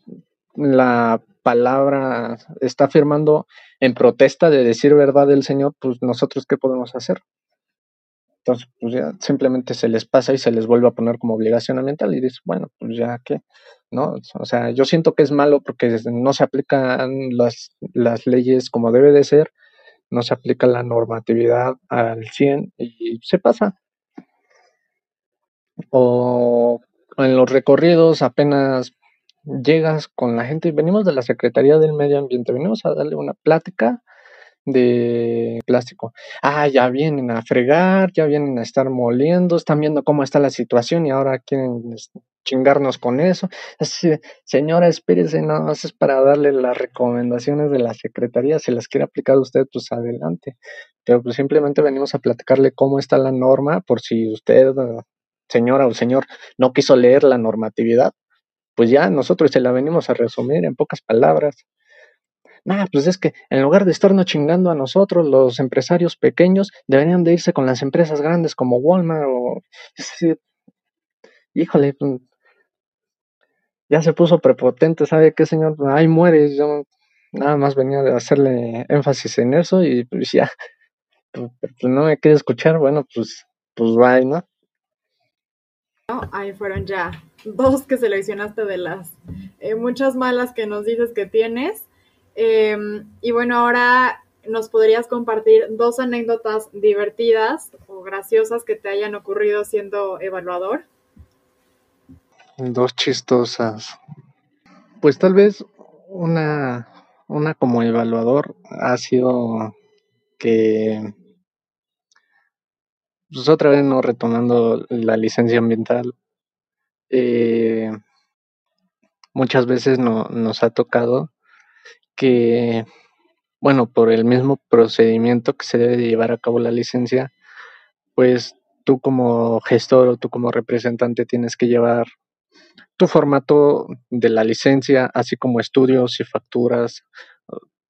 la palabra, está firmando en protesta de decir verdad del Señor, pues nosotros qué podemos hacer. Entonces, pues ya simplemente se les pasa y se les vuelve a poner como obligación ambiental y dices, bueno, pues ya que, ¿no? O sea, yo siento que es malo porque no se aplican las, las leyes como debe de ser, no se aplica la normatividad al 100 y se pasa o en los recorridos apenas llegas con la gente, venimos de la Secretaría del Medio Ambiente, venimos a darle una plática de plástico. Ah, ya vienen a fregar, ya vienen a estar moliendo, están viendo cómo está la situación y ahora quieren chingarnos con eso. Así, señora, espérese, no, es para darle las recomendaciones de la secretaría, si las quiere aplicar usted, pues adelante. Pero pues simplemente venimos a platicarle cómo está la norma, por si usted, señora o señor, no quiso leer la normatividad, pues ya nosotros se la venimos a resumir en pocas palabras. Nah, pues es que en lugar de estarnos chingando a nosotros, los empresarios pequeños, deberían de irse con las empresas grandes como Walmart o... Híjole, pues, ya se puso prepotente, ¿sabe qué, señor? Ahí muere, yo nada más venía a hacerle énfasis en eso y pues ya, pues, no me quiere escuchar, bueno, pues, pues bye, ¿no? Ahí fueron ya dos que seleccionaste de las eh, muchas malas que nos dices que tienes. Em, y bueno, ahora nos podrías compartir dos anécdotas divertidas o graciosas que te hayan ocurrido siendo evaluador. Dos chistosas. Pues tal vez una, una como evaluador ha sido que, pues otra vez no retomando la licencia ambiental, eh, muchas veces no, nos ha tocado que, bueno, por el mismo procedimiento que se debe llevar a cabo la licencia, pues tú como gestor o tú como representante tienes que llevar tu formato de la licencia, así como estudios y facturas,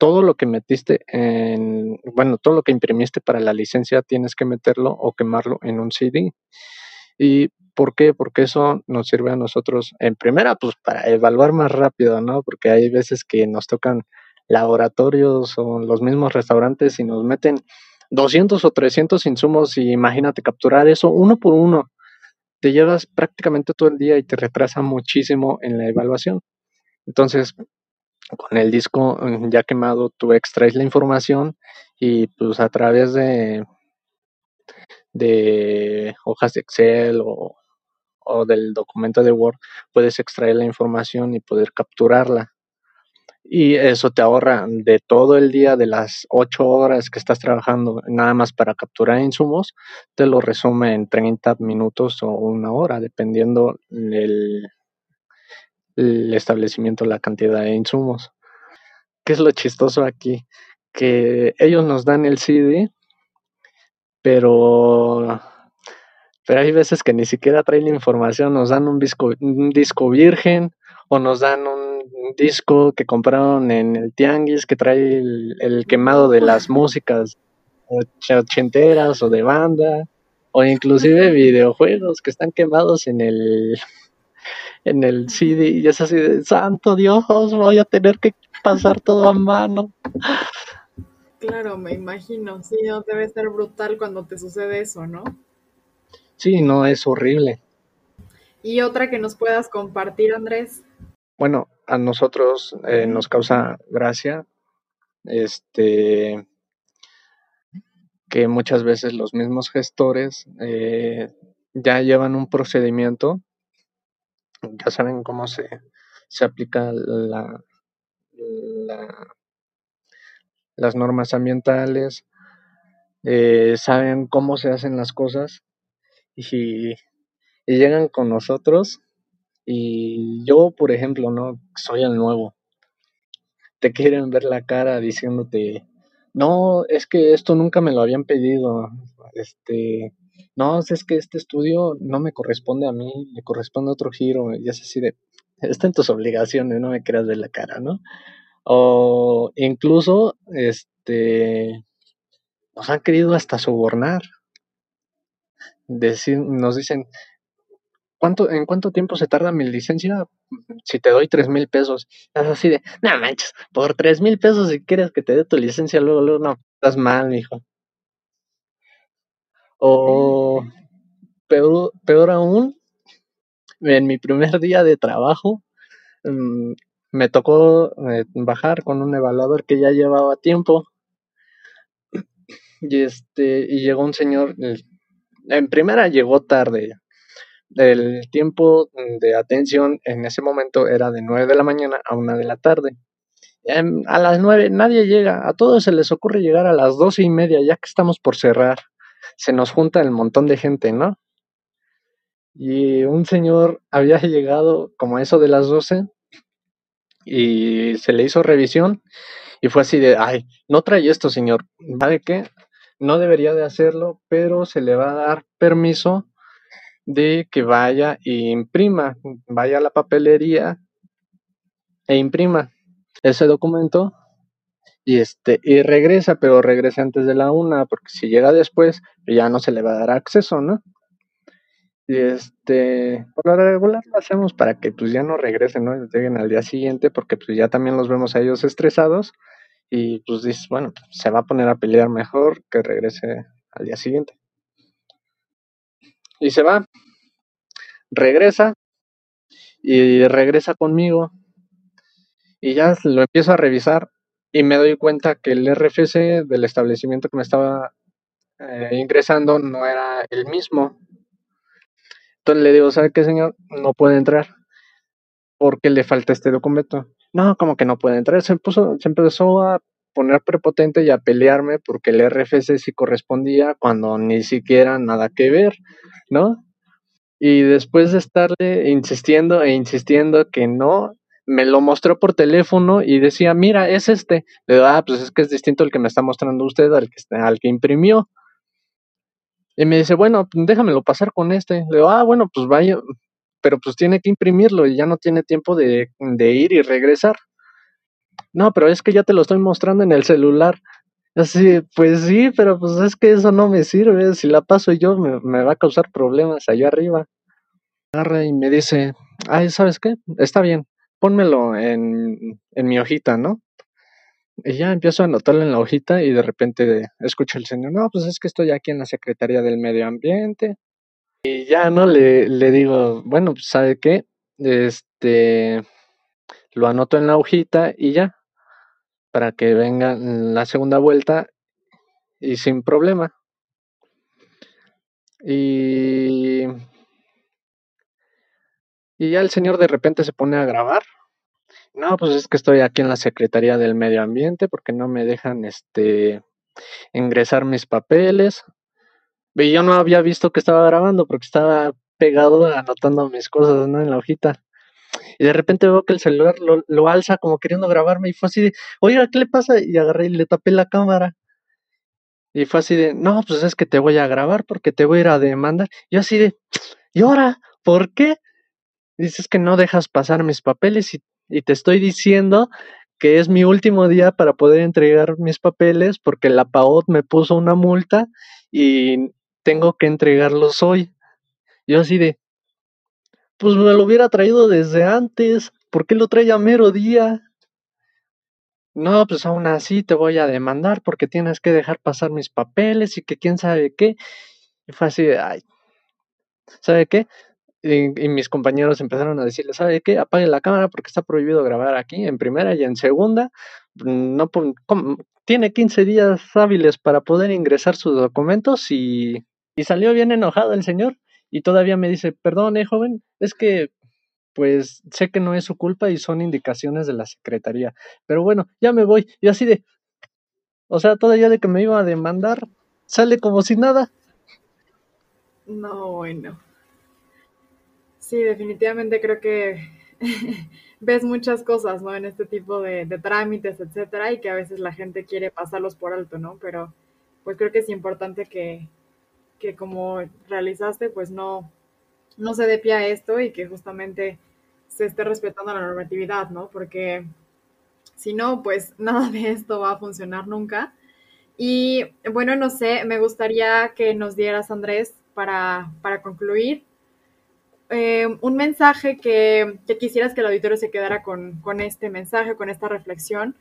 todo lo que metiste en, bueno, todo lo que imprimiste para la licencia tienes que meterlo o quemarlo en un CD. ¿Y por qué? Porque eso nos sirve a nosotros, en primera, pues para evaluar más rápido, ¿no? Porque hay veces que nos tocan laboratorios o los mismos restaurantes y nos meten 200 o 300 insumos y imagínate capturar eso uno por uno. Te llevas prácticamente todo el día y te retrasa muchísimo en la evaluación. Entonces, con el disco mm, ya quemado, tú extraes la información y pues a través de, de hojas de Excel o, o del documento de Word puedes extraer la información y poder capturarla. Y eso te ahorra de todo el día, de las ocho horas que estás trabajando nada más para capturar insumos, te lo resume en 30 minutos o una hora, dependiendo el, el establecimiento, la cantidad de insumos. ¿Qué es lo chistoso aquí? Que ellos nos dan el CD, pero, pero hay veces que ni siquiera traen la información, nos dan un disco, un disco virgen o nos dan un disco que compraron en el Tianguis que trae el, quemado de las músicas ochenteras o de banda, o inclusive videojuegos que están quemados en el en el CD y es así de santo Dios, voy a tener que pasar todo a mano. Claro, me imagino, sí, no debe ser brutal cuando te sucede eso, ¿no? Sí, no, es horrible. ¿Y otra que nos puedas compartir, Andrés? Bueno, a nosotros eh, nos causa gracia este que muchas veces los mismos gestores eh, ya llevan un procedimiento, ya saben cómo se, se aplica la, las normas ambientales, eh, saben cómo se hacen las cosas y, y llegan con nosotros y yo, por ejemplo, no soy el nuevo. Te quieren ver la cara diciéndote, no, es que esto nunca me lo habían pedido. Este, no, es que este estudio no me corresponde a mí, le corresponde a otro giro. Y es así de, está en tus obligaciones, no me creas de la cara, ¿no? O incluso, este, nos han querido hasta sobornar. Decir, nos dicen, ¿en cuánto tiempo se tarda mi licencia? Si te doy tres mil pesos. Es así de, no manches, por tres mil pesos si quieres que te dé tu licencia, luego, luego, no, estás mal, hijo. O peor, peor aún, en mi primer día de trabajo, mm, me tocó eh, bajar con un evaluador que ya llevaba tiempo. Y este, y llegó un señor, en primera llegó tarde, el tiempo de atención en ese momento era de 9 de la mañana a 1 de la tarde. Em, a las nueve nadie llega, a todos se les ocurre llegar a las doce y media, ya que estamos por cerrar. Se nos junta el montón de gente, ¿no? Y un señor había llegado como eso de las doce y se le hizo revisión y fue así de, ay, no trae esto, señor. ¿Sabe qué? No debería de hacerlo, pero se le va a dar permiso de que vaya e imprima, vaya a la papelería e imprima ese documento y este y regresa, pero regresa antes de la una, porque si llega después ya no se le va a dar acceso, ¿no? Y este, por lo regular lo hacemos para que pues ya no regresen, ¿no? Lleguen al día siguiente, porque pues ya también los vemos a ellos estresados y pues dices, bueno, se va a poner a pelear mejor que regrese al día siguiente. Y se va, regresa y regresa conmigo y ya lo empiezo a revisar y me doy cuenta que el RFC del establecimiento que me estaba eh, ingresando no era el mismo. Entonces le digo, ¿sabe qué, señor? No puede entrar porque le falta este documento. No, como que no puede entrar. Se, se empezó a poner prepotente y a pelearme porque el RFC sí correspondía cuando ni siquiera nada que ver, ¿no? Y después de estarle insistiendo e insistiendo que no, me lo mostró por teléfono y decía, mira, es este. Le digo, ah, pues es que es distinto el que me está mostrando usted al que, al que imprimió. Y me dice, bueno, déjamelo pasar con este. Le digo, ah, bueno, pues vaya, pero pues tiene que imprimirlo y ya no tiene tiempo de, de ir y regresar. No, pero es que ya te lo estoy mostrando en el celular. Así, pues sí, pero pues es que eso no me sirve. Si la paso yo, me, me va a causar problemas allá arriba. Agarra y me dice, ay, ¿sabes qué? Está bien, pónmelo en, en mi hojita, ¿no? Y ya empiezo a anotarlo en la hojita y de repente escucho el señor, no, pues es que estoy aquí en la Secretaría del Medio Ambiente. Y ya, ¿no? Le, le digo, bueno, pues ¿sabe qué? Este, lo anoto en la hojita y ya, para que venga la segunda vuelta y sin problema. Y y ya el señor de repente se pone a grabar. No, pues es que estoy aquí en la Secretaría del Medio Ambiente porque no me dejan este ingresar mis papeles. Y yo no había visto que estaba grabando porque estaba pegado anotando mis cosas, ¿no? En la hojita. Y de repente veo que el celular lo, lo alza como queriendo grabarme y fue así de, oiga, ¿qué le pasa? Y agarré y le tapé la cámara. Y fue así de, no, pues es que te voy a grabar porque te voy a ir a demandar. Y así de, ¿y ahora? ¿Por qué? Dices que no dejas pasar mis papeles y, te estoy diciendo que es mi último día para poder entregar mis papeles porque la PAOT me puso una multa y tengo que entregarlos hoy. Yo así de, pues me lo hubiera traído desde antes, ¿por qué lo trae a mero día? No, pues aún así te voy a demandar porque tienes que dejar pasar mis papeles y que quién sabe qué. Y fue así de, ay, ¿sabe qué? Y, mis compañeros empezaron a decirle, ¿sabe qué? Apague la cámara porque está prohibido grabar aquí en primera y en segunda. No tiene 15 días hábiles para poder ingresar sus documentos y, y salió bien enojado el señor y todavía me dice, perdón, eh, joven, es que pues sé que no es su culpa y son indicaciones de la secretaría. Pero bueno, ya me voy. Y así de, o sea, todavía de que me iba a demandar, sale como si nada. No, bueno. Sí, definitivamente creo que ves muchas cosas, ¿no? En este tipo de, trámites, etcétera, y que a veces la gente quiere pasarlos por alto, ¿no? Pero pues creo que es importante que, que como realizaste, pues no, no se dé pie a esto y que justamente se esté respetando la normatividad, ¿no? Porque si no, pues nada de esto va a funcionar nunca. Y bueno, no sé, me gustaría que nos dieras, Andrés, para, para concluir, eh, un mensaje que, quisieras que el auditorio se quedara con, este mensaje, con esta reflexión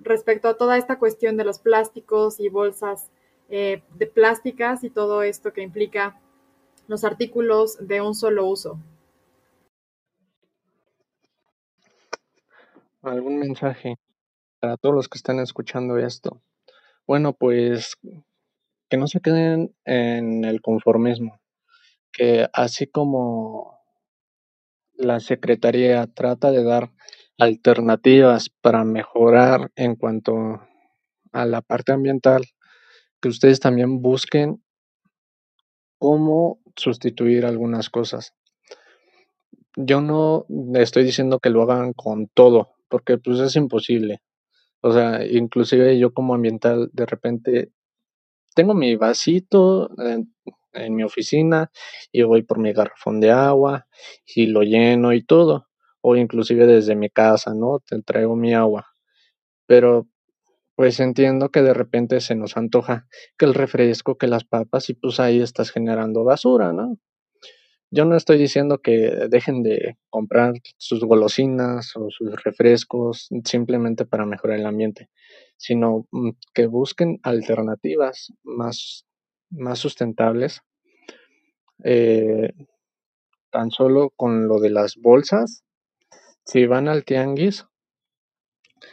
respecto a toda esta cuestión de los plásticos y bolsas eh, de plásticas y todo esto que implica los artículos de un solo uso. ¿Algún mensaje para todos los que están escuchando esto? Bueno, pues que no se queden en el conformismo, que así como la Secretaría trata de dar alternativas para mejorar en cuanto a la parte ambiental, que ustedes también busquen cómo sustituir algunas cosas. Yo no estoy diciendo que lo hagan con todo, porque pues es imposible. O sea, inclusive yo como ambiental de repente tengo mi vasito en, en mi oficina y voy por mi garrafón de agua y lo lleno y todo. O inclusive desde mi casa, ¿no? Te traigo mi agua. Pero pues entiendo que de repente se nos antoja que el refresco, que las papas y pues ahí estás generando basura, ¿no? Yo no estoy diciendo que dejen de comprar sus golosinas o sus refrescos simplemente para mejorar el ambiente, sino mm, que busquen alternativas más, más sustentables. Eh, tan solo con lo de las bolsas, si van al tianguis,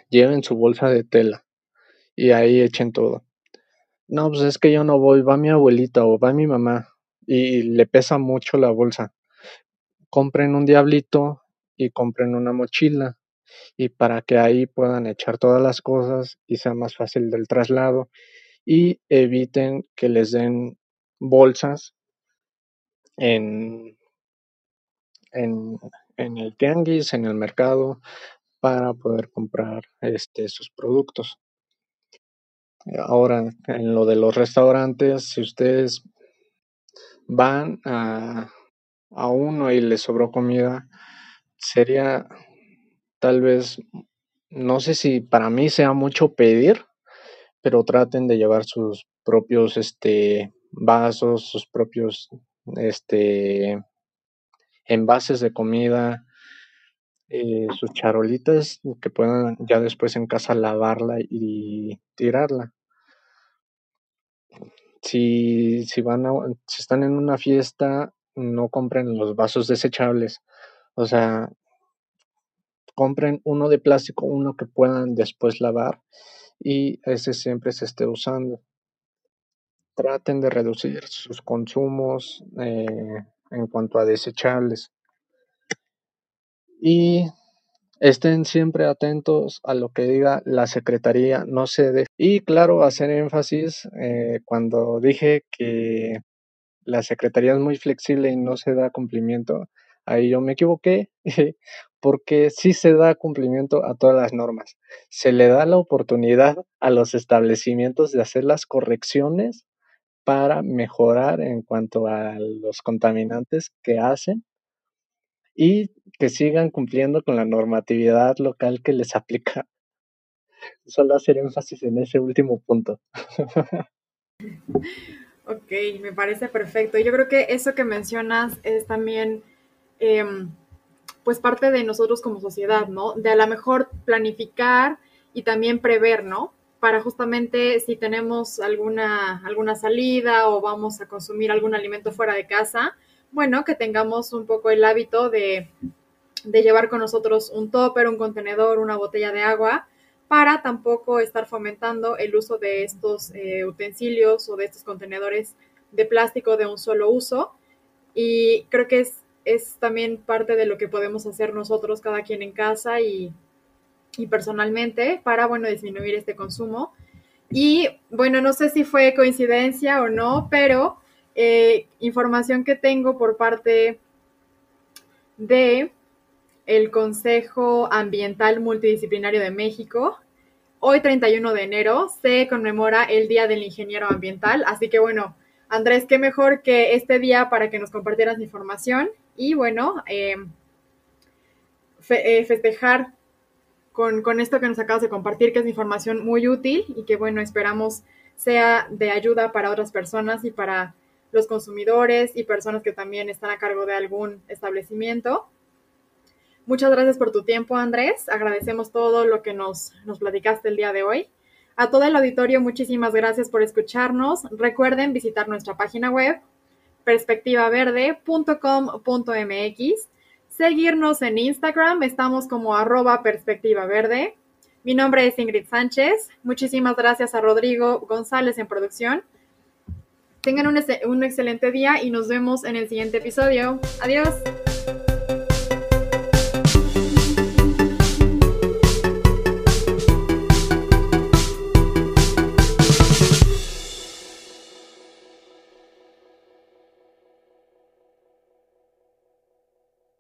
lleven su bolsa de tela y ahí echen todo. No, pues es que yo no voy, va mi abuelita o va mi mamá y le pesa mucho la bolsa. Compren un diablito y compren una mochila y para que ahí puedan echar todas las cosas y sea más fácil del traslado y eviten que les den bolsas en, en, en el tianguis, en el mercado, para poder comprar este, sus productos. Ahora, en lo de los restaurantes, si ustedes van a, a uno y les sobró comida, sería tal vez, no sé si para mí sea mucho pedir, pero traten de llevar sus propios este, vasos, sus propios este, envases de comida, eh, sus charolitas que puedan ya después en casa lavarla y tirarla. Si, si van a, si están en una fiesta, no compren los vasos desechables. O sea, compren uno de plástico, uno que puedan después lavar y ese siempre se esté usando. Traten de reducir sus consumos eh, en cuanto a desechables. Y estén siempre atentos a lo que diga la Secretaría, no se de... Y claro, hacer énfasis eh, cuando dije que la Secretaría es muy flexible y no se da cumplimiento, ahí yo me equivoqué, porque sí se da cumplimiento a todas las normas. Se le da la oportunidad a los establecimientos de hacer las correcciones para mejorar en cuanto a los contaminantes que hacen y que sigan cumpliendo con la normatividad local que les aplica. Solo hacer énfasis en ese último punto. ok, me parece perfecto. Yo creo que eso que mencionas es también, em, pues, parte de nosotros como sociedad, ¿no? De a lo mejor planificar y también prever, ¿no? Para justamente si tenemos alguna, alguna salida o vamos a consumir algún alimento fuera de casa, bueno, que tengamos un poco el hábito de, llevar con nosotros un topper, un contenedor, una botella de agua, para tampoco estar fomentando el uso de estos eh, utensilios o de estos contenedores de plástico de un solo uso. Y creo que es, es también parte de lo que podemos hacer nosotros, cada quien en casa y, y personalmente, para, bueno, disminuir este consumo. Y bueno, no sé si fue coincidencia o no, pero eh, información que tengo por parte de el Consejo Ambiental Multidisciplinario de México. Hoy, 31 de enero, se conmemora el Día del Ingeniero Ambiental. Así que bueno, Andrés, qué mejor que este día para que nos compartieras información y bueno, eh, eh, festejar con, con, esto que nos acabas de compartir, que es información muy útil y que bueno, esperamos sea de ayuda para otras personas y para los consumidores y personas que también están a cargo de algún establecimiento. Muchas gracias por tu tiempo, Andrés. Agradecemos todo lo que nos, nos platicaste el día de hoy. A todo el auditorio, muchísimas gracias por escucharnos. Recuerden visitar nuestra página web perspectivaverde.com.mx, seguirnos en Instagram, estamos como arroba perspectiva verde. Mi nombre es Ingrid Sánchez. Muchísimas gracias a Rodrigo González en producción. Tengan un, un excelente día y nos vemos en el siguiente episodio. Adiós.